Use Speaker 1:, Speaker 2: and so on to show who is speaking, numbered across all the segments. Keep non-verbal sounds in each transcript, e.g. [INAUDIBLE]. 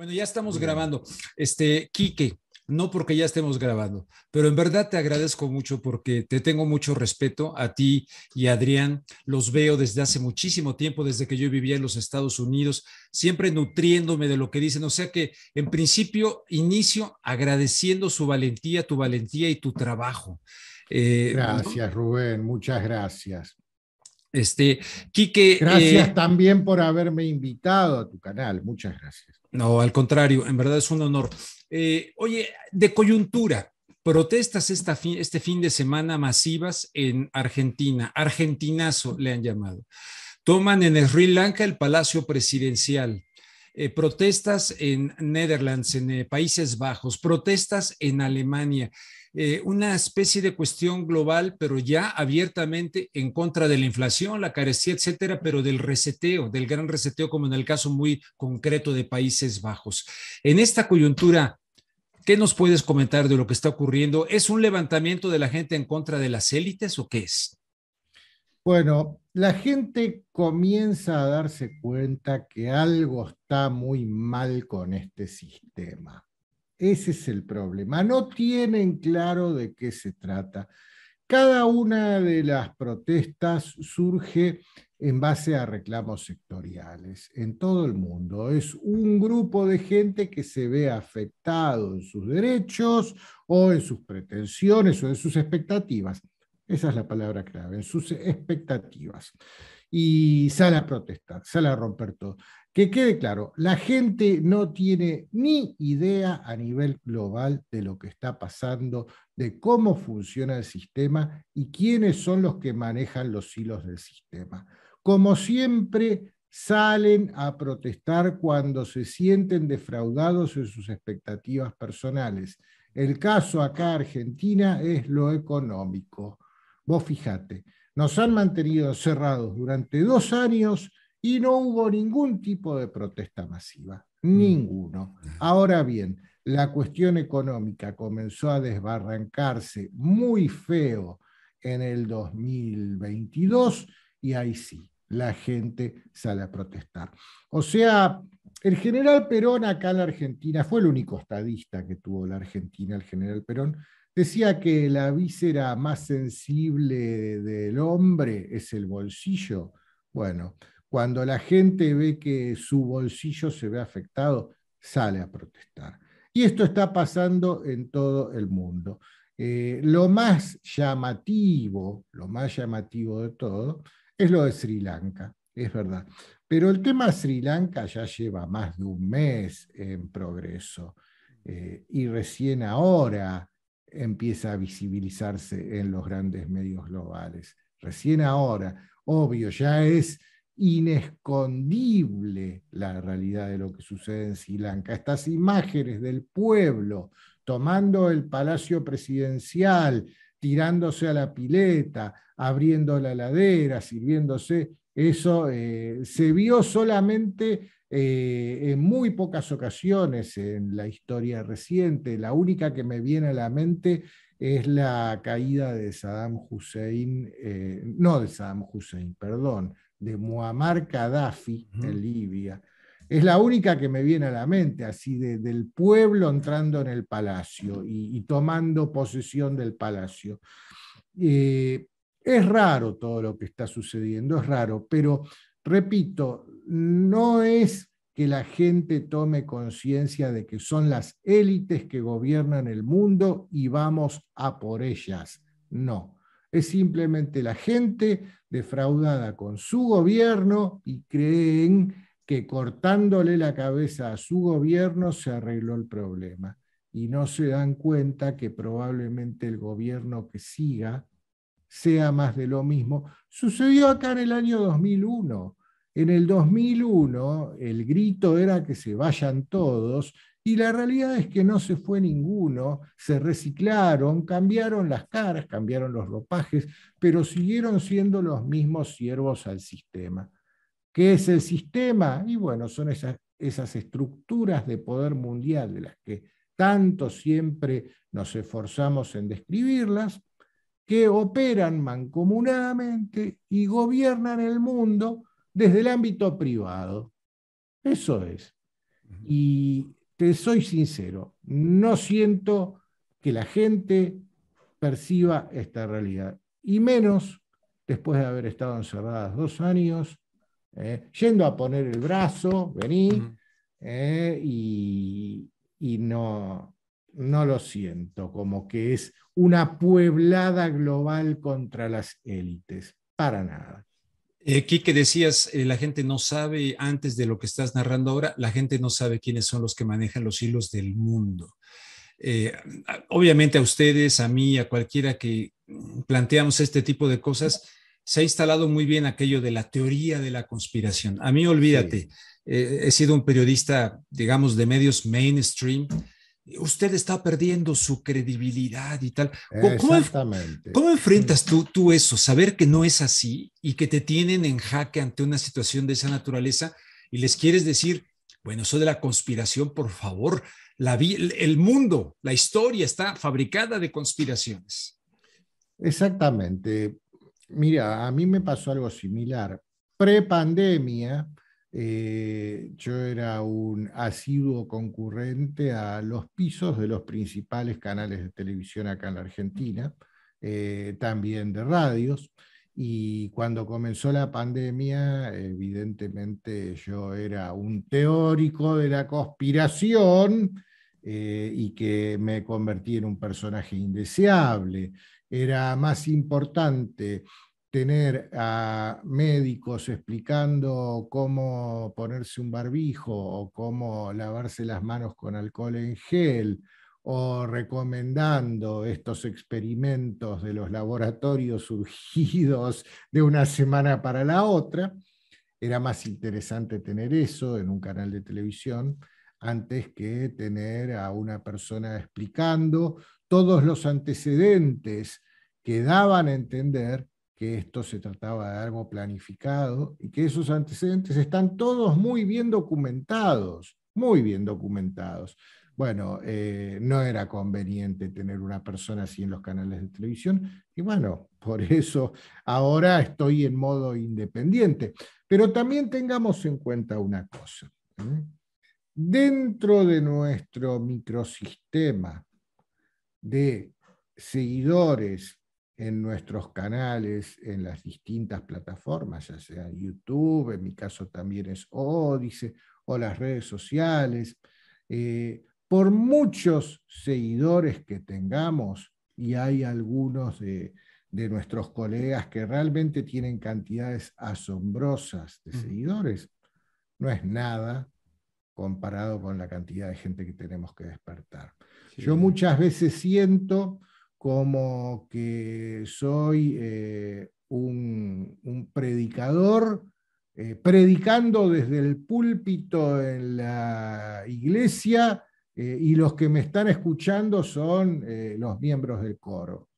Speaker 1: Bueno, ya estamos grabando. Este, Quique, no porque ya estemos grabando, pero en verdad te agradezco mucho porque te tengo mucho respeto a ti y a Adrián. Los veo desde hace muchísimo tiempo, desde que yo vivía en los Estados Unidos, siempre nutriéndome de lo que dicen. O sea que en principio inicio agradeciendo su valentía, tu valentía y tu trabajo.
Speaker 2: Eh, gracias, Rubén, muchas gracias.
Speaker 1: Este, Quique.
Speaker 2: Gracias eh, también por haberme invitado a tu canal. Muchas gracias.
Speaker 1: No, al contrario, en verdad es un honor. Eh, oye, de coyuntura, protestas esta este fin de semana masivas en Argentina, argentinazo le han llamado. Toman en Sri Lanka el Palacio Presidencial. Eh, protestas en Netherlands, en eh, Países Bajos, protestas en Alemania. Eh, una especie de cuestión global, pero ya abiertamente en contra de la inflación, la carecía, etcétera, pero del reseteo, del gran reseteo, como en el caso muy concreto de Países Bajos. En esta coyuntura, ¿qué nos puedes comentar de lo que está ocurriendo? ¿Es un levantamiento de la gente en contra de las élites o qué es?
Speaker 2: Bueno, la gente comienza a darse cuenta que algo está muy mal con este sistema. Ese es el problema. No tienen claro de qué se trata. Cada una de las protestas surge en base a reclamos sectoriales en todo el mundo. Es un grupo de gente que se ve afectado en sus derechos o en sus pretensiones o en sus expectativas. Esa es la palabra clave, en sus expectativas. Y sale a protestar, sale a romper todo. Que quede claro, la gente no tiene ni idea a nivel global de lo que está pasando, de cómo funciona el sistema y quiénes son los que manejan los hilos del sistema. Como siempre, salen a protestar cuando se sienten defraudados en sus expectativas personales. El caso acá Argentina es lo económico. Vos fijate, nos han mantenido cerrados durante dos años y no hubo ningún tipo de protesta masiva, mm. ninguno. Ahora bien, la cuestión económica comenzó a desbarrancarse muy feo en el 2022 y ahí sí, la gente sale a protestar. O sea, el general Perón acá en la Argentina fue el único estadista que tuvo la Argentina, el general Perón, decía que la víscera más sensible del hombre es el bolsillo. Bueno, cuando la gente ve que su bolsillo se ve afectado, sale a protestar. Y esto está pasando en todo el mundo. Eh, lo más llamativo, lo más llamativo de todo, es lo de Sri Lanka, es verdad. Pero el tema Sri Lanka ya lleva más de un mes en progreso eh, y recién ahora empieza a visibilizarse en los grandes medios globales. Recién ahora, obvio, ya es inescondible la realidad de lo que sucede en Sri Lanka. Estas imágenes del pueblo tomando el palacio presidencial, tirándose a la pileta, abriendo la ladera, sirviéndose, eso eh, se vio solamente eh, en muy pocas ocasiones en la historia reciente. La única que me viene a la mente es la caída de Saddam Hussein, eh, no de Saddam Hussein, perdón, de Muammar Gaddafi en Libia. Es la única que me viene a la mente, así del pueblo entrando en el palacio y, tomando posesión del palacio. Eh, es raro todo lo que está sucediendo, es raro, pero repito, no es que la gente tome conciencia de que son las élites que gobiernan el mundo y vamos a por ellas. No, es simplemente la gente defraudada con su gobierno y creen que cortándole la cabeza a su gobierno se arregló el problema. Y no se dan cuenta que probablemente el gobierno que siga sea más de lo mismo. Sucedió acá en el año 2001. En el 2001 el grito era que se vayan todos y la realidad es que no se fue ninguno, se reciclaron, cambiaron las caras, cambiaron los ropajes, pero siguieron siendo los mismos siervos al sistema. ¿Qué es el sistema? Y bueno, son esas, esas estructuras de poder mundial de las que tanto siempre nos esforzamos en describirlas, que operan mancomunadamente y gobiernan el mundo desde el ámbito privado. Eso es. Y te soy sincero, no siento que la gente perciba esta realidad, y menos después de haber estado encerradas dos años, eh, yendo a poner el brazo, vení, eh, y, y no, no lo siento como que es una pueblada global contra las élites, para nada.
Speaker 1: Eh, que decías, eh, la gente no sabe, antes de lo que estás narrando ahora, la gente no sabe quiénes son los que manejan los hilos del mundo. Eh, obviamente a ustedes, a mí, a cualquiera que planteamos este tipo de cosas, se ha instalado muy bien aquello de la teoría de la conspiración. A mí, olvídate, eh, he sido un periodista, digamos, de medios mainstream usted está perdiendo su credibilidad y tal.
Speaker 2: ¿Cómo, Exactamente.
Speaker 1: ¿Cómo, enfrentas tú, tú eso? Saber que no es así y que te tienen en jaque ante una situación de esa naturaleza y les quieres decir, bueno, eso de la conspiración, por favor, la el mundo, la historia está fabricada de conspiraciones.
Speaker 2: Exactamente. Mira, a mí me pasó algo similar. Pre-pandemia, eh, yo era un asiduo concurrente a los pisos de los principales canales de televisión acá en la Argentina, eh, también de radios. Y cuando comenzó la pandemia, evidentemente yo era un teórico de la conspiración eh, y que me convertí en un personaje indeseable. Era más importante tener a médicos explicando cómo ponerse un barbijo o cómo lavarse las manos con alcohol en gel o recomendando estos experimentos de los laboratorios surgidos [LAUGHS] de una semana para la otra. Era más interesante tener eso en un canal de televisión antes que tener a una persona explicando todos los antecedentes que daban a entender que esto se trataba de algo planificado y que esos antecedentes están todos muy bien documentados, muy bien documentados. Bueno, eh, no era conveniente tener una persona así en los canales de televisión y bueno, por eso ahora estoy en modo independiente. Pero también tengamos en cuenta una cosa. Dentro de nuestro microsistema de seguidores en nuestros canales, en las distintas plataformas, ya sea YouTube, en mi caso también es Odise, o las redes sociales. Eh, por muchos seguidores que tengamos, y hay algunos de, nuestros colegas que realmente tienen cantidades asombrosas de seguidores, no es nada comparado con la cantidad de gente que tenemos que despertar. Yo muchas veces siento como que soy eh, un, predicador, eh, predicando desde el púlpito en la iglesia eh, y los que me están escuchando son los miembros del coro.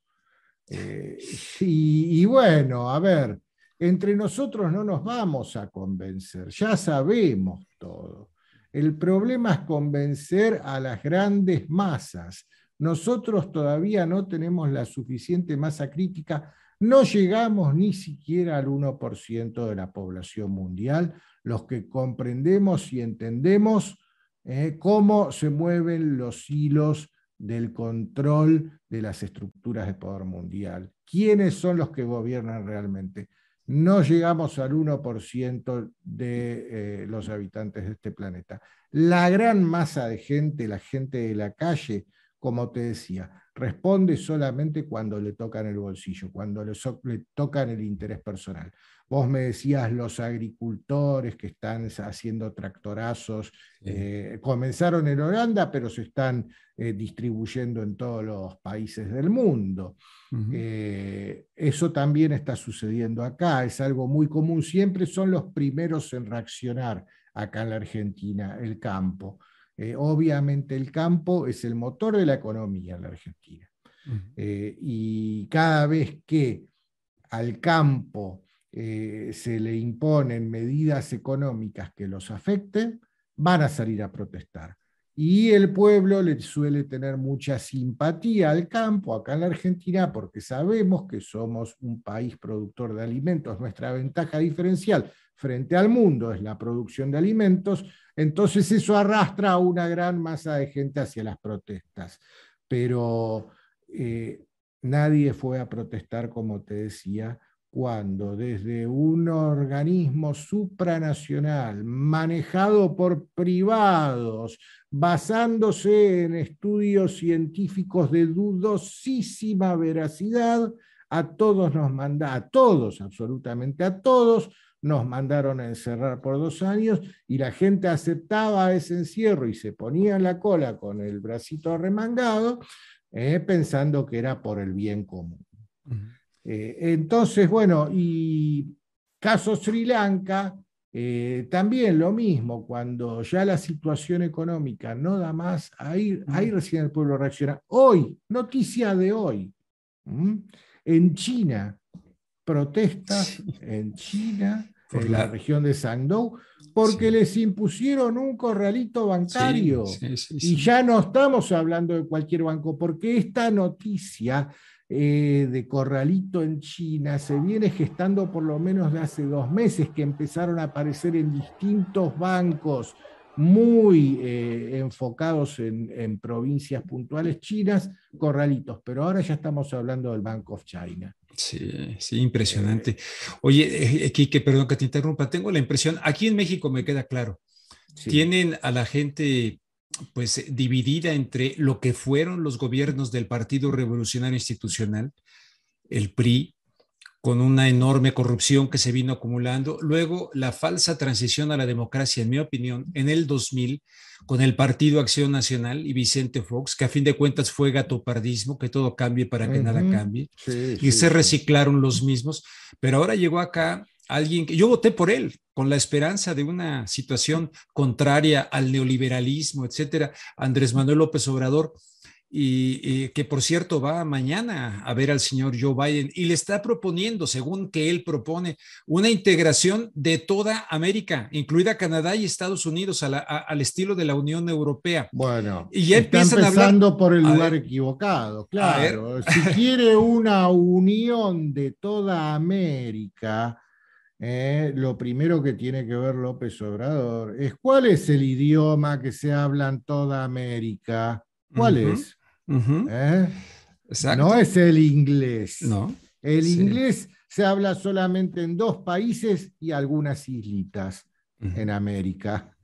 Speaker 2: y bueno, a ver, entre nosotros no nos vamos a convencer, ya sabemos todo. El problema es convencer a las grandes masas nosotros todavía no tenemos la suficiente masa crítica, no llegamos ni siquiera al 1% de la población mundial, los que comprendemos y entendemos eh, cómo se mueven los hilos del control de las estructuras de poder mundial. ¿Quiénes son los que gobiernan realmente? No llegamos al 1% de eh, los habitantes de este planeta. La gran masa de gente, la gente de la calle, como te decía, responde solamente cuando le tocan el bolsillo, cuando le, tocan el interés personal. Vos me decías los agricultores que están haciendo tractorazos, eh, comenzaron en Holanda, pero se están eh, distribuyendo en todos los países del mundo. Eh, eso también está sucediendo acá, es algo muy común, siempre son los primeros en reaccionar acá en la Argentina, el campo. Eh, obviamente el campo es el motor de la economía en la Argentina. Eh, y cada vez que al campo eh, se le imponen medidas económicas que los afecten, van a salir a protestar. y el pueblo le suele tener mucha simpatía al campo acá en la Argentina porque sabemos que somos un país productor de alimentos. Nuestra ventaja diferencial frente al mundo es la producción de alimentos. Entonces eso arrastra a una gran masa de gente hacia las protestas. Pero eh, nadie fue a protestar, como te decía, cuando desde un organismo supranacional manejado por privados, basándose en estudios científicos de dudosísima veracidad, a todos nos manda, a todos, absolutamente a todos, nos mandaron a encerrar por dos años y la gente aceptaba ese encierro y se ponía en la cola con el bracito remangado, eh, pensando que era por el bien común. Eh, entonces, bueno, y caso Sri Lanka, eh, también lo mismo, cuando ya la situación económica no da más, ahí, ahí recién el pueblo reacciona. Hoy, noticia de hoy, en China, protestas en China, en la... región de Shandong, porque les impusieron un corralito bancario. y ya no estamos hablando de cualquier banco, porque esta noticia eh, de corralito en China se viene gestando por lo menos de hace dos meses que empezaron a aparecer en distintos bancos muy eh, enfocados en, provincias puntuales chinas, corralitos, pero ahora ya estamos hablando del Bank of China.
Speaker 1: Sí, sí, impresionante. Eh, Oye, Kike, perdón que te interrumpa, tengo la impresión, aquí en México me queda claro, tienen a la gente pues dividida entre lo que fueron los gobiernos del Partido Revolucionario Institucional, el PRI, con una enorme corrupción que se vino acumulando. Luego, la falsa transición a la democracia, en mi opinión, en el 2000, con el Partido Acción Nacional y Vicente Fox, que a fin de cuentas fue gatopardismo, que todo cambie para que nada cambie. y se reciclaron los mismos. Pero ahora llegó acá alguien que yo voté por él con la esperanza de una situación contraria al neoliberalismo, etcétera, Andrés Manuel López Obrador, y, que por cierto va mañana a ver al señor Joe Biden y le está proponiendo, según que él propone, una integración de toda América, incluida Canadá y Estados Unidos, al estilo de la Unión Europea.
Speaker 2: Bueno, y ya está empezando por el lugar equivocado, claro. Si [LAUGHS] quiere una unión de toda América, eh, lo primero que tiene que ver López Obrador es cuál es el idioma que se habla en toda América. ¿Cuál es? ¿Eh? No es el inglés.
Speaker 1: No.
Speaker 2: El inglés se habla solamente en dos países y algunas islitas en América.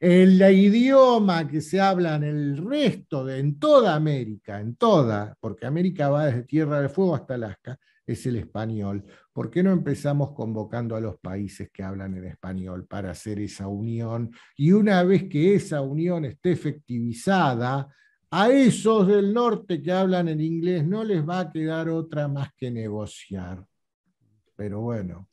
Speaker 2: El idioma que se habla en el resto de, en toda América, en toda, porque América va desde Tierra del Fuego hasta Alaska, es el español. ¿Por qué no empezamos convocando a los países que hablan en español para hacer esa unión? Y una vez que esa unión esté efectivizada, a esos del norte que hablan en inglés no les va a quedar otra más que negociar. Pero bueno,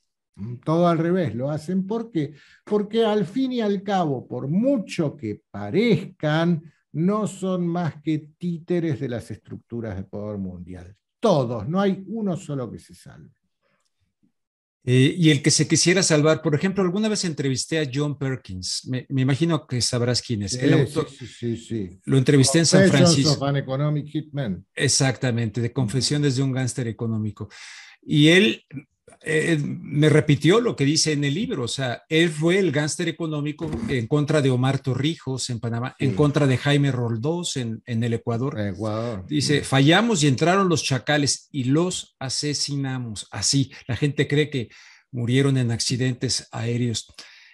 Speaker 2: todo al revés lo hacen. ¿Por qué? Porque al fin y al cabo, por mucho que parezcan, no son más que títeres de las estructuras de poder mundial todos, no hay uno solo que se salve.
Speaker 1: Eh, y el que se quisiera salvar, por ejemplo, alguna vez entrevisté a John Perkins, me, imagino que sabrás quién es. el autor, sí, sí, sí, Lo entrevisté en San Francisco. Exactamente, de Confesiones de un Gánster Económico. Y él eh, me repitió lo que dice en el libro, o sea, él fue el gánster económico en contra de Omar Torrijos en Panamá, en contra de Jaime Roldós en, en el Ecuador.
Speaker 2: Ecuador.
Speaker 1: Dice, fallamos y entraron los chacales y los asesinamos. Así, la gente cree que murieron en accidentes aéreos.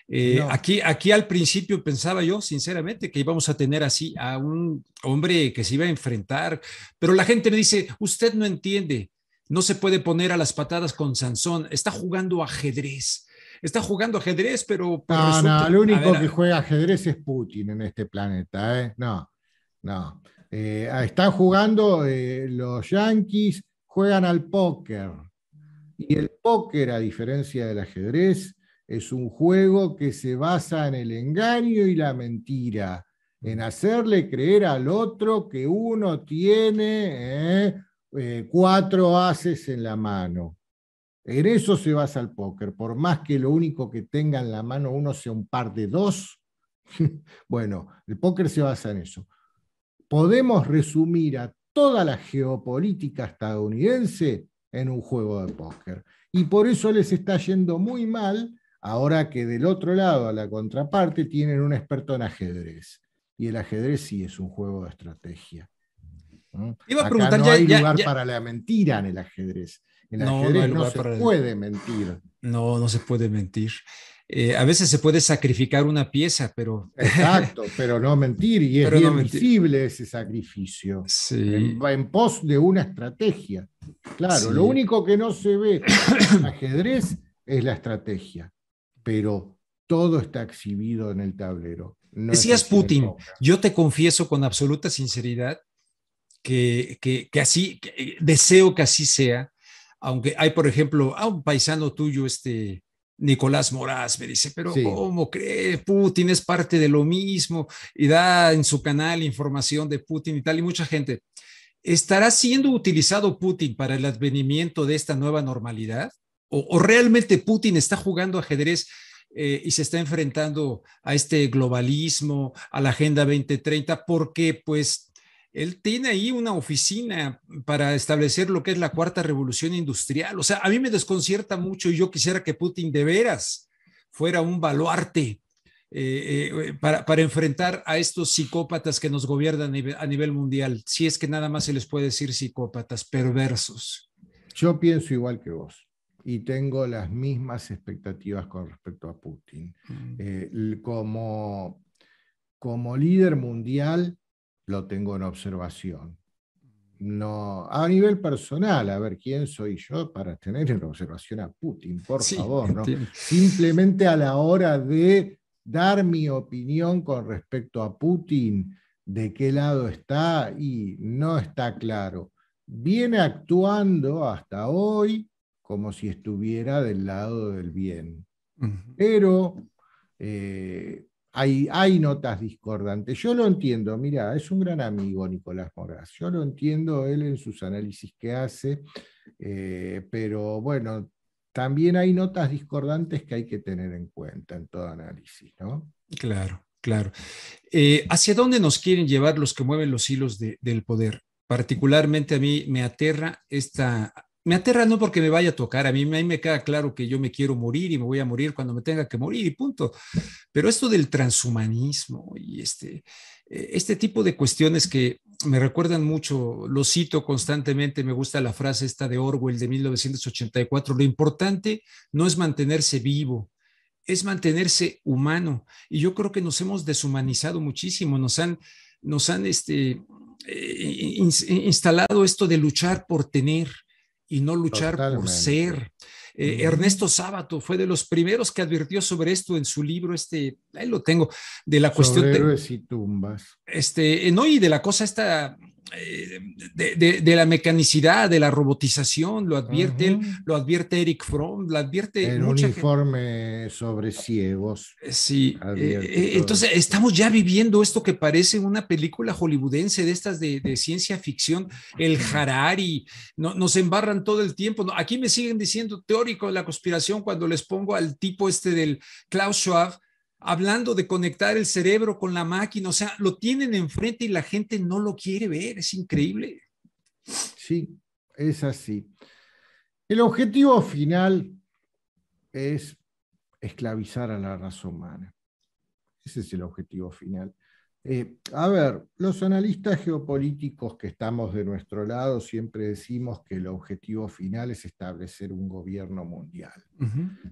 Speaker 1: Eh, aquí, aquí al principio pensaba yo, sinceramente, que íbamos a tener así a un hombre que se iba a enfrentar, pero la gente me dice, usted no entiende, no se puede poner a las patadas con Sansón, está jugando ajedrez. Está jugando ajedrez, pero...
Speaker 2: Pues no, no, el único que juega ajedrez es Putin en este planeta. ¿eh? No, no. Eh, están jugando eh, los Yankees, juegan al póker. Y el póker, a diferencia del ajedrez, es un juego que se basa en el engaño y la mentira, en hacerle creer al otro que uno tiene eh, cuatro haces en la mano. En eso se basa el póker. Por más que lo único que tenga en la mano uno sea un par de dos, [LAUGHS] bueno, el póker se basa en eso. Podemos resumir a toda la geopolítica estadounidense en un juego de póker. Y por eso les está yendo muy mal ahora que del otro lado, a la contraparte, tienen un experto en ajedrez. Y el ajedrez sí es un juego de estrategia.
Speaker 1: Iba a preguntar,
Speaker 2: no hay lugar para la mentira en el ajedrez. En el ajedrez no, se puede mentir.
Speaker 1: No, no se puede mentir. Eh, a veces se puede sacrificar una pieza, pero...
Speaker 2: Exacto, [LAUGHS] pero no mentir, y es bien visible ese sacrificio.
Speaker 1: Sí.
Speaker 2: En, pos de una estrategia. Claro, lo único que no se ve en ajedrez es la estrategia, pero todo está exhibido en el tablero.
Speaker 1: Decías Putin, yo te confieso con absoluta sinceridad que, que, así, eh, deseo que así sea, aunque hay, por ejemplo, a un paisano tuyo, este Nicolás Moraz, me dice, pero ¿cómo cree? Putin es parte de lo mismo y da en su canal información de Putin y tal, y mucha gente. ¿Estará siendo utilizado Putin para el advenimiento de esta nueva normalidad? ¿O, realmente Putin está jugando ajedrez eh, y se está enfrentando a este globalismo, a la Agenda 2030, porque pues él tiene ahí una oficina para establecer lo que es la cuarta revolución industrial. O sea, a mí me desconcierta mucho y yo quisiera que Putin de veras fuera un baluarte eh, eh, para, enfrentar a estos psicópatas que nos gobiernan a nivel, mundial, si es que nada más se les puede decir psicópatas, perversos.
Speaker 2: Yo pienso igual que vos y tengo las mismas expectativas con respecto a Putin. Mm. Eh, como, como líder mundial, lo tengo en observación. No, a nivel personal, a ver quién soy yo para tener en observación a Putin, por favor, ¿no? Simplemente a la hora de dar mi opinión con respecto a Putin, de qué lado está y no está claro. Viene actuando hasta hoy como si estuviera del lado del bien. Pero eh, hay, notas discordantes. Yo lo entiendo, mira, es un gran amigo Nicolás Moraz, yo lo entiendo él en sus análisis que hace, eh, pero bueno, también hay notas discordantes que hay que tener en cuenta en todo análisis, ¿no?
Speaker 1: Claro, claro. Eh, ¿Hacia dónde nos quieren llevar los que mueven los hilos del poder? Particularmente a mí me aterra esta me aterra no porque me vaya a tocar, a mí, me queda claro que yo me quiero morir y me voy a morir cuando me tenga que morir y punto. Pero esto del transhumanismo y este, eh, este tipo de cuestiones que me recuerdan mucho, lo cito constantemente, me gusta la frase esta de Orwell de 1984, lo importante no es mantenerse vivo, es mantenerse humano. Y yo creo que nos hemos deshumanizado muchísimo, nos han, nos han este, eh, instalado esto de luchar por tener y no luchar por ser. Eh, Ernesto Sábato fue de los primeros que advirtió sobre esto en su libro, este, ahí lo tengo, de la cuestión
Speaker 2: de... y tumbas.
Speaker 1: Este, no, y de la cosa esta eh, de, la mecanicidad, de la robotización, lo advierte él, lo advierte Eric Fromm, lo advierte.
Speaker 2: En un informe sobre ciegos.
Speaker 1: Eh, sí, eh, entonces estamos ya viviendo esto que parece una película hollywoodense de estas de, ciencia ficción, el Harari, no, nos embarran todo el tiempo. Aquí me siguen diciendo teórico de la conspiración cuando les pongo al tipo este del Klaus Schwab hablando de conectar el cerebro con la máquina, o sea, lo tienen enfrente y la gente no lo quiere ver, es increíble.
Speaker 2: Sí, es así. El objetivo final es esclavizar a la raza humana. Ese es el objetivo final. Eh, a ver, los analistas geopolíticos que estamos de nuestro lado siempre decimos que el objetivo final es establecer un gobierno mundial.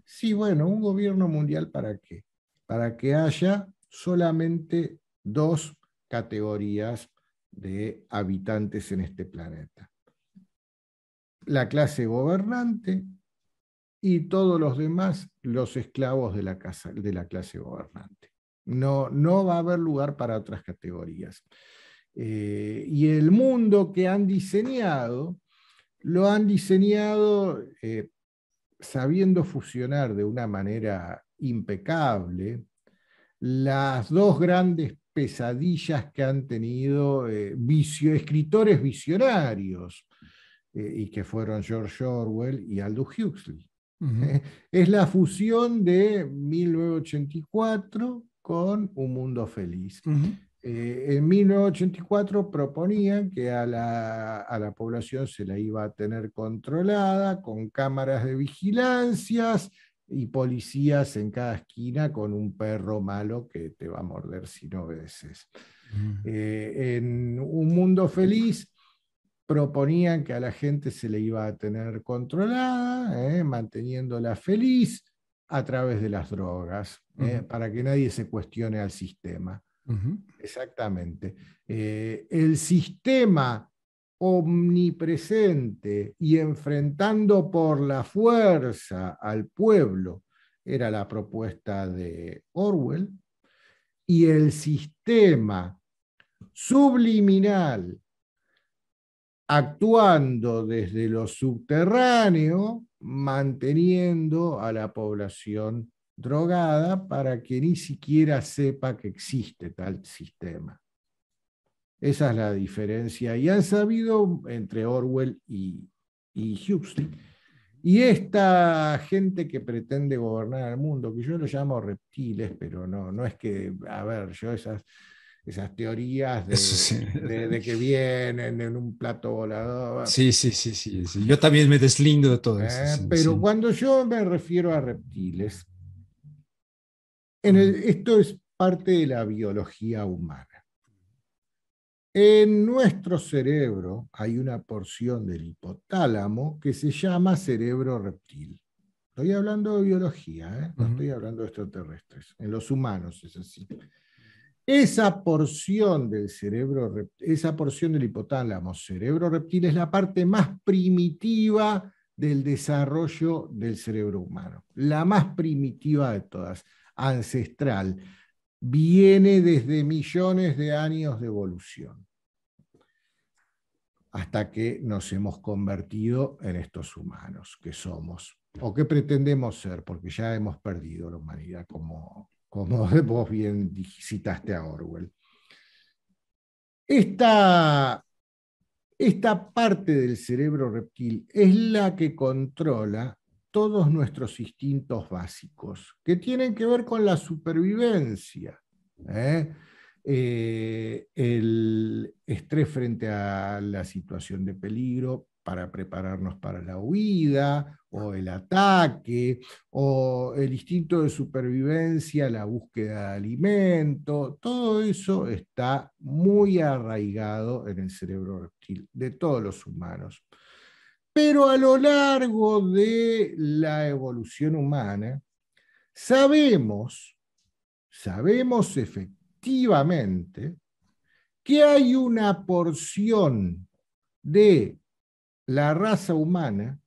Speaker 2: Sí, bueno, un gobierno mundial para qué? Para que haya solamente dos categorías de habitantes en este planeta. La clase gobernante y todos los demás los esclavos de la, de la clase gobernante. No, no va a haber lugar para otras categorías. Eh, y el mundo que han diseñado, lo han diseñado eh, sabiendo fusionar de una manera impecable, las dos grandes pesadillas que han tenido eh, escritores visionarios, eh, y que fueron George Orwell y Aldous Huxley. [LAUGHS] es la fusión de 1984 con Un Mundo Feliz. Eh, en 1984 proponían que a la, a la, población se la iba a tener controlada con cámaras de vigilancias y policías en cada esquina con un perro malo que te va a morder si no obedeces. Eh, en Un Mundo Feliz proponían que a la gente se le iba a tener controlada, eh, manteniéndola feliz a través de las drogas, para que nadie se cuestione al sistema. Exactamente. Eh, el sistema omnipresente y enfrentando por la fuerza al pueblo era la propuesta de Orwell, y el sistema subliminal actuando desde lo subterráneo, manteniendo a la población drogada para que ni siquiera sepa que existe tal sistema. Esa es la diferencia. Y han sabido entre Orwell y, y Huxley. Y esta gente que pretende gobernar el mundo, que yo lo llamo reptiles, pero no, no es que, a ver, yo esas, esas teorías de, que vienen en un plato volador.
Speaker 1: Sí, sí, sí, sí, Yo también me deslindo de todo eso.
Speaker 2: Eh, pero cuando yo me refiero a reptiles, esto es parte de la biología humana. En nuestro cerebro hay una porción del hipotálamo que se llama cerebro reptil. Estoy hablando de biología, ¿eh? no estoy hablando de extraterrestres. En los humanos es así. Esa porción del cerebro, esa porción del hipotálamo cerebro reptil es la parte más primitiva del desarrollo del cerebro humano, la más primitiva de todas ancestral viene desde millones de años de evolución hasta que nos hemos convertido en estos humanos que somos o que pretendemos ser, porque ya hemos perdido la humanidad, como, como [LAUGHS] vos bien citaste a Orwell. Esta, esta parte del cerebro reptil es la que controla todos nuestros instintos básicos, que tienen que ver con la supervivencia. ¿eh? Eh, el estrés frente a la situación de peligro para prepararnos para la huida o el ataque, o el instinto de supervivencia, la búsqueda de alimento, todo eso está muy arraigado en el cerebro reptil de todos los humanos. Pero a lo largo de la evolución humana, sabemos, sabemos efectivamente que hay una porción de la raza humana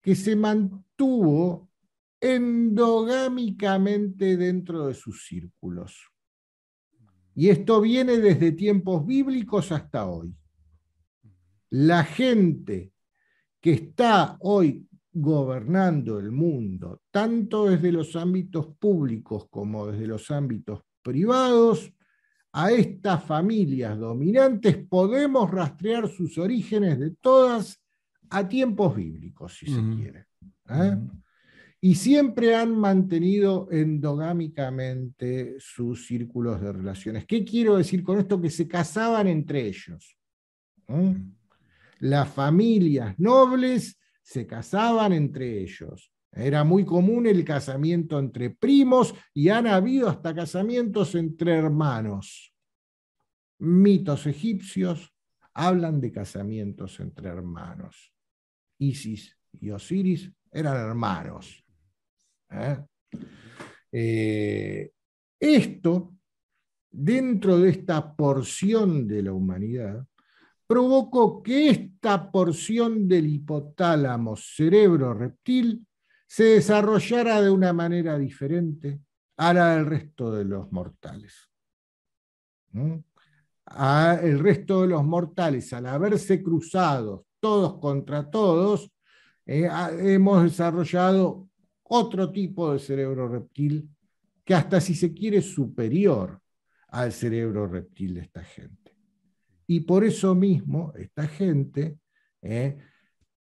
Speaker 2: que se mantuvo endogámicamente dentro de sus círculos. Y esto viene desde tiempos bíblicos hasta hoy. La gente que está hoy gobernando el mundo, tanto desde los ámbitos públicos como desde los ámbitos privados, a estas familias dominantes podemos rastrear sus orígenes de todas a tiempos bíblicos, si se quiere. ¿eh? Y siempre han mantenido endogámicamente sus círculos de relaciones. ¿Qué quiero decir con esto? Que se casaban entre ellos. ¿eh? Las familias nobles se casaban entre ellos. Era muy común el casamiento entre primos y han habido hasta casamientos entre hermanos. Mitos egipcios hablan de casamientos entre hermanos. Isis y Osiris eran hermanos. ¿eh? Eh, esto, dentro de esta porción de la humanidad, provocó que esta porción del hipotálamo cerebro reptil se desarrollara de una manera diferente a la del resto de los mortales. el resto de los mortales, al haberse cruzado todos contra todos, eh, hemos desarrollado otro tipo de cerebro reptil que hasta si se quiere superior al cerebro reptil de esta gente. Y por eso mismo, esta gente eh,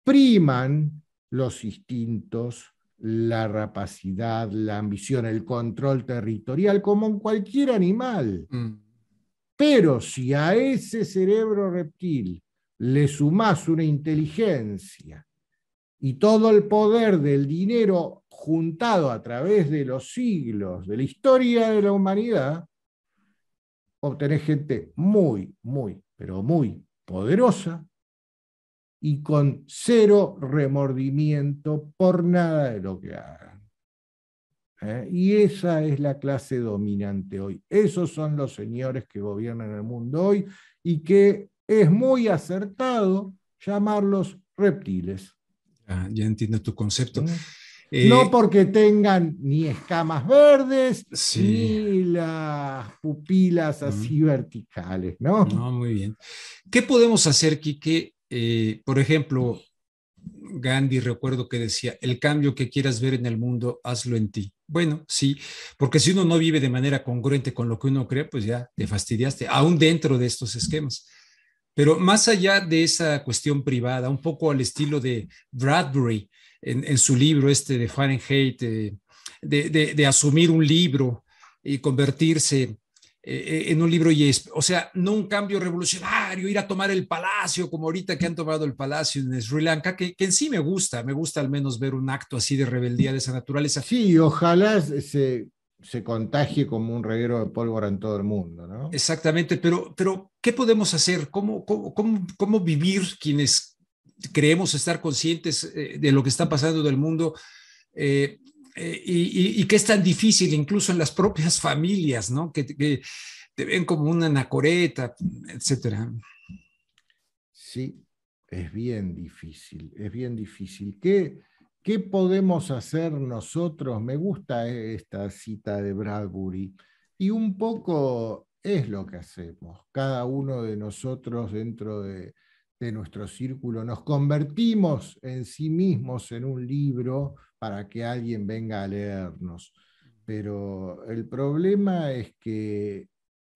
Speaker 2: priman los instintos, la rapacidad, la ambición, el control territorial, como en cualquier animal. Mm. Pero si a ese cerebro reptil le sumás una inteligencia y todo el poder del dinero juntado a través de los siglos, de la historia de la humanidad, obtenés gente muy, muy, pero muy poderosa y con cero remordimiento por nada de lo que hagan. ¿eh? Y esa es la clase dominante hoy. Esos son los señores que gobiernan el mundo hoy y que es muy acertado llamarlos reptiles.
Speaker 1: ya entiendo tu concepto. ¿Mm?
Speaker 2: Eh, no porque tengan ni escamas verdes, ni las pupilas así verticales, ¿no?
Speaker 1: No, muy bien. ¿Qué podemos hacer, Quique? Eh, por ejemplo, Gandhi, recuerdo que decía, el cambio que quieras ver en el mundo, hazlo en ti. Bueno, sí, porque si uno no vive de manera congruente con lo que uno cree, pues ya te fastidiaste, aún dentro de estos esquemas. Pero más allá de esa cuestión privada, un poco al estilo de Bradbury, en, su libro este de Fahrenheit, eh, de, asumir un libro y convertirse eh, en un libro y es, o sea, no un cambio revolucionario, ir a tomar el palacio como ahorita que han tomado el palacio en Sri Lanka, que, en sí me gusta, me gusta al menos ver un acto así de rebeldía de esa naturaleza.
Speaker 2: Sí, ojalá se, se contagie como un reguero de pólvora en todo el mundo, ¿no?
Speaker 1: Exactamente, pero, pero ¿qué podemos hacer? ¿Cómo, cómo, cómo, cómo vivir quienes creemos estar conscientes eh, de lo que está pasando del mundo eh, eh, y, que es tan difícil incluso en las propias familias, ¿no? Que, te ven como una anacoreta, etcétera.
Speaker 2: Sí, es bien difícil, es bien difícil. ¿Qué, ¿Qué podemos hacer nosotros? Me gusta esta cita de Bradbury y un poco es lo que hacemos, cada uno de nosotros dentro de, de nuestro círculo, nos convertimos en sí mismos en un libro para que alguien venga a leernos. Pero el problema es que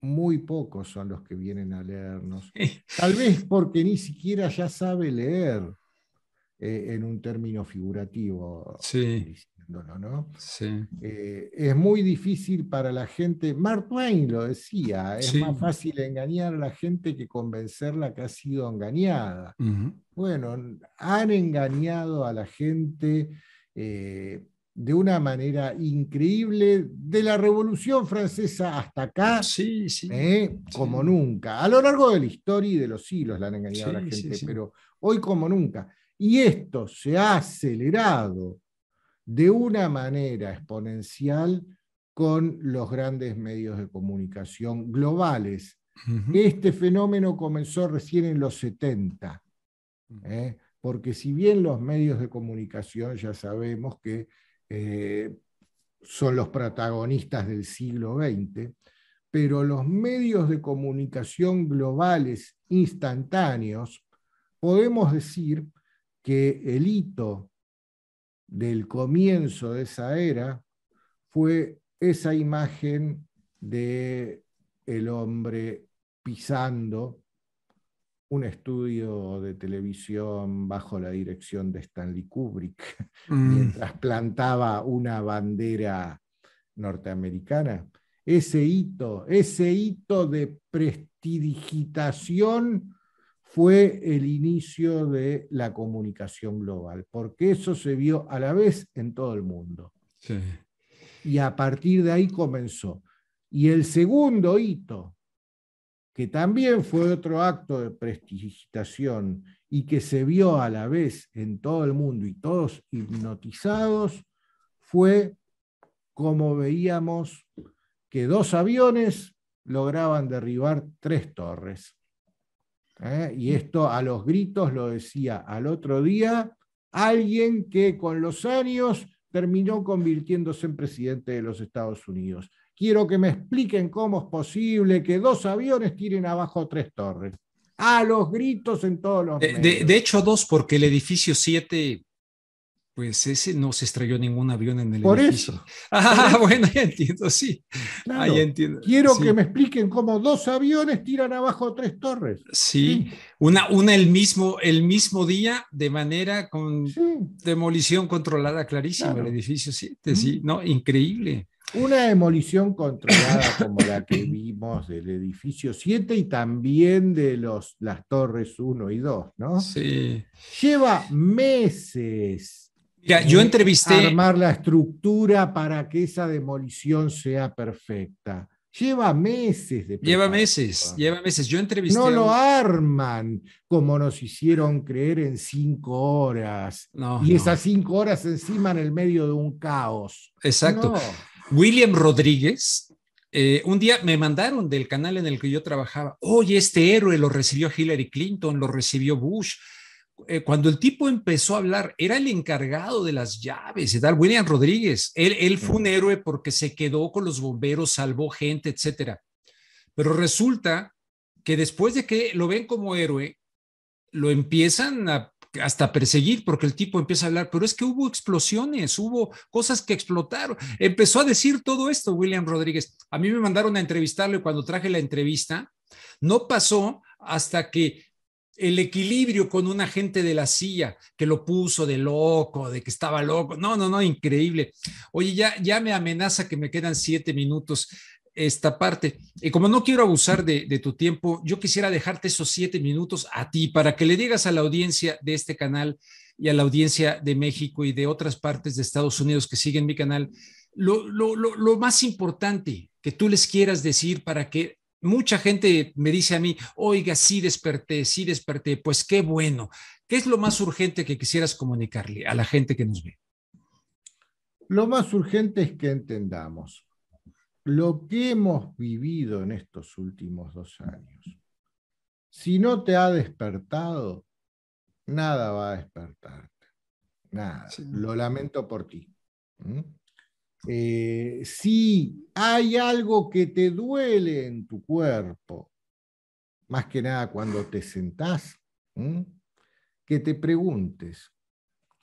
Speaker 2: muy pocos son los que vienen a leernos. Tal vez porque ni siquiera ya sabe leer eh, en un término figurativo.
Speaker 1: Sí.
Speaker 2: ¿no? Eh, es muy difícil para la gente, Mark Twain lo decía, es más fácil engañar a la gente que convencerla que ha sido engañada. Bueno, han engañado a la gente eh, de una manera increíble, de la Revolución Francesa hasta acá,
Speaker 1: sí, sí,
Speaker 2: eh, como nunca. A lo largo de la historia y de los siglos la han engañado a la gente, pero hoy como nunca. Y esto se ha acelerado de una manera exponencial con los grandes medios de comunicación globales. Este fenómeno comenzó recién en los 70, ¿eh? porque si bien los medios de comunicación ya sabemos que eh, son los protagonistas del siglo XX, pero los medios de comunicación globales instantáneos, podemos decir que el hito del comienzo de esa era fue esa imagen de el hombre pisando un estudio de televisión bajo la dirección de Stanley Kubrick, [LAUGHS] mm. mientras plantaba una bandera norteamericana. Ese hito, ese hito de prestidigitación fue el inicio de la comunicación global, porque eso se vio a la vez en todo el mundo. Y a partir de ahí comenzó. Y el segundo hito, que también fue otro acto de prestigitación y que se vio a la vez en todo el mundo y todos hipnotizados, fue como veíamos que dos aviones lograban derribar tres torres. ¿Eh? y esto a los gritos lo decía al otro día alguien que con los años terminó convirtiéndose en presidente de los Estados Unidos. Quiero que me expliquen cómo es posible que dos aviones tiren abajo tres torres. A los gritos en todos los...
Speaker 1: De, de, hecho, dos, porque el edificio 7 Pues ese no se estrelló ningún avión en el
Speaker 2: Por
Speaker 1: edificio.
Speaker 2: eso. [LAUGHS]
Speaker 1: Ah, bueno, ya entiendo, sí.
Speaker 2: Claro.
Speaker 1: Ah, ya entiendo.
Speaker 2: Quiero
Speaker 1: Sí.
Speaker 2: que me expliquen cómo dos aviones tiran abajo tres torres.
Speaker 1: Sí, una, una el mismo, el mismo día de manera con
Speaker 2: Sí.
Speaker 1: demolición controlada clarísima
Speaker 2: Claro.
Speaker 1: el edificio 7, sí, no, increíble.
Speaker 2: Una demolición controlada como la que vimos del edificio 7 y también de los, las torres 1 y 2, ¿no?
Speaker 1: Sí.
Speaker 2: Lleva meses
Speaker 1: Mira, yo
Speaker 2: eh,
Speaker 1: entrevisté,
Speaker 2: armar la estructura para que esa demolición sea perfecta. Lleva meses de
Speaker 1: lleva meses, lleva meses. Yo entrevisté
Speaker 2: No
Speaker 1: a
Speaker 2: lo arman como nos hicieron creer en cinco horas.
Speaker 1: No,
Speaker 2: y
Speaker 1: no,
Speaker 2: esas cinco horas encima en el medio de un caos.
Speaker 1: exacto.
Speaker 2: No.
Speaker 1: William Rodríguez, eh, un día me mandaron del canal en el que yo trabajaba, oye, este héroe lo recibió Hillary Clinton, lo recibió Bush. Eh, cuando el tipo empezó a hablar, era el encargado de las llaves y tal, William Rodríguez. Él, él fue un héroe porque se quedó con los bomberos, salvó gente, etcétera. Pero resulta que después de que lo ven como héroe, lo empiezan a hasta perseguir porque el tipo empieza a hablar, pero es que hubo explosiones, hubo cosas que explotaron. Empezó a decir todo esto William Rodríguez. A mí me mandaron a entrevistarlo y cuando traje la entrevista, no pasó hasta que el equilibrio con un agente de la CIA que lo puso de loco, de que estaba loco. No, no, no, increíble. Oye, ya, ya me amenaza que me quedan siete minutos esta parte. Y como no quiero abusar de, tu tiempo, yo quisiera dejarte esos siete minutos a ti para que le digas a la audiencia de este canal y a la audiencia de México y de otras partes de Estados Unidos que siguen mi canal, lo más importante que tú les quieras decir para que mucha gente me dice a mí, oiga, sí desperté, sí desperté, pues qué bueno. ¿Qué es lo más urgente que quisieras comunicarle a la gente que nos ve?
Speaker 2: Lo más urgente es que entendamos lo que hemos vivido en estos últimos dos años. Si no te ha despertado, nada va a despertarte. Nada. Sí. Lo lamento por ti. ¿Mm? Eh, si hay algo que te duele en tu cuerpo, más que nada cuando te sentás, que te preguntes,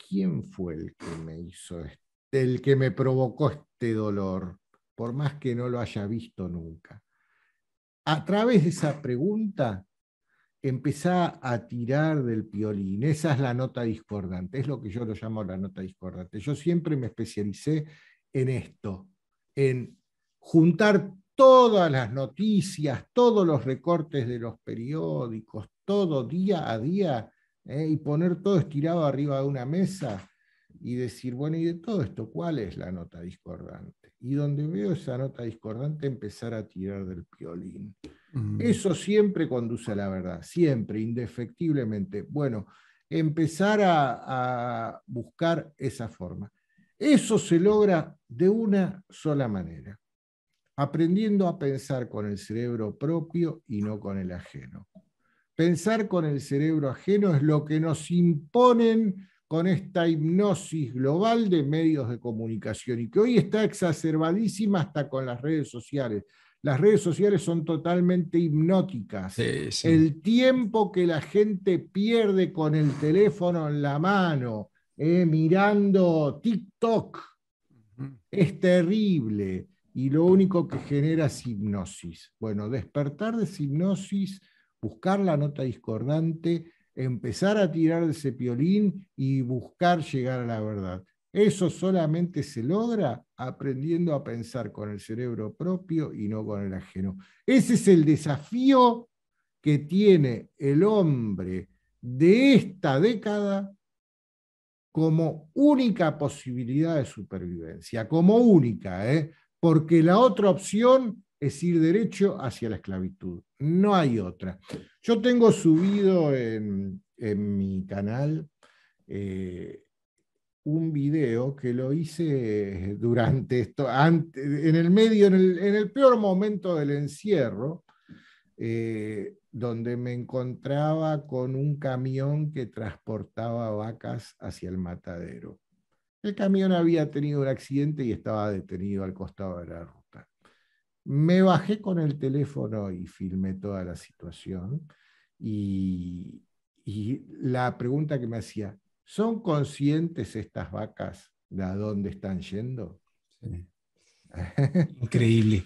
Speaker 2: ¿quién fue el que me hizo este, el que me provocó este dolor? por más que no lo haya visto nunca. A través de esa pregunta, empezá a tirar del piolín. Esa es la nota discordante, es lo que yo lo llamo la nota discordante. Yo siempre me especialicé en esto, en juntar todas las noticias, todos los recortes de los periódicos, todo día a día, ¿eh? y poner todo estirado arriba de una mesa y decir, bueno, ¿y de todo esto cuál es la nota discordante? Y donde veo esa nota discordante, empezar a tirar del piolín. Mm. Eso siempre conduce a la verdad, siempre, indefectiblemente. Bueno, empezar a, a buscar esa forma. Eso se logra de una sola manera, aprendiendo a pensar con el cerebro propio y no con el ajeno. Pensar con el cerebro ajeno es lo que nos imponen con esta hipnosis global de medios de comunicación y que hoy está exacerbadísima hasta con las redes sociales. Las redes sociales son totalmente hipnóticas.
Speaker 1: Sí, sí.
Speaker 2: El tiempo que la gente pierde con el teléfono en la mano, eh, mirando TikTok, uh -huh. es terrible y lo único que genera es hipnosis. Bueno, despertar de esa hipnosis, buscar la nota discordante, empezar a tirar de ese piolín y buscar llegar a la verdad. Eso solamente se logra aprendiendo a pensar con el cerebro propio y no con el ajeno. Ese es el desafío que tiene el hombre de esta década como única posibilidad de supervivencia, como única, ¿eh? porque la otra opción es ir derecho hacia la esclavitud. No hay otra. Yo tengo subido en, en mi canal eh, un video que lo hice durante esto, antes, en el medio, en el, en el peor momento del encierro, eh, donde me encontraba con un camión que transportaba vacas hacia el matadero. El camión había tenido un accidente y estaba detenido al costado de la ruta. Me bajé con el teléfono y filmé toda la situación. Y, y, la pregunta que me hacía, ¿Son conscientes estas vacas de a dónde están yendo?
Speaker 1: Increíble.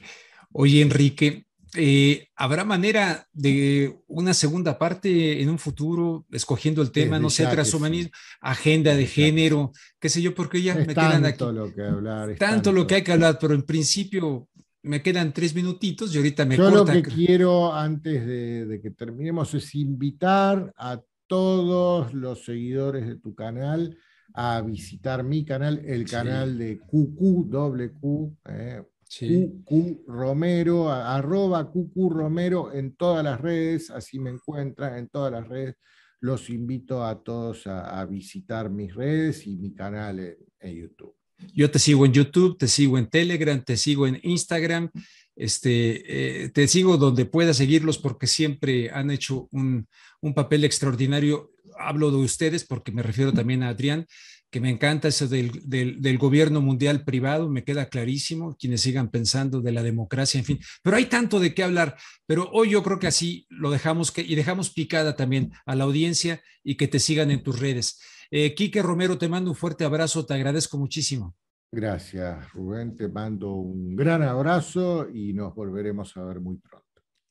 Speaker 1: Oye, Enrique, eh, ¿habrá manera de una segunda parte en un futuro, escogiendo el tema, no sé, transhumanismo, agenda de género, qué sé yo, porque ya me quedan aquí.
Speaker 2: Tanto lo que hablar.
Speaker 1: Tanto, lo que hay que hablar, pero en principio me quedan tres minutitos y ahorita me
Speaker 2: Yo lo que quiero antes de, de que terminemos es invitar a todos los seguidores de tu canal a visitar mi canal, el canal de QQ, eh, QQ Romero, arroba QQ Romero en todas las redes, así me encuentran en todas las redes. Los invito a todos a, visitar mis redes y mi canal en, YouTube.
Speaker 1: Yo te sigo en YouTube, te sigo en Telegram, te sigo en Instagram, este, eh, te sigo donde pueda seguirlos porque siempre han hecho un, un papel extraordinario. Hablo de ustedes porque me refiero también a Adrián que me encanta eso del, del, gobierno mundial privado, me queda clarísimo, quienes sigan pensando de la democracia, en fin, pero hay tanto de qué hablar, pero hoy yo creo que así lo dejamos que, y dejamos picada también a la audiencia y que te sigan en tus redes. Eh, Quique Romero, te mando un fuerte abrazo, te agradezco muchísimo.
Speaker 2: Gracias, Rubén, te mando un gran abrazo y nos volveremos a ver muy pronto.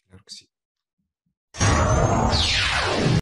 Speaker 2: Claro que sí.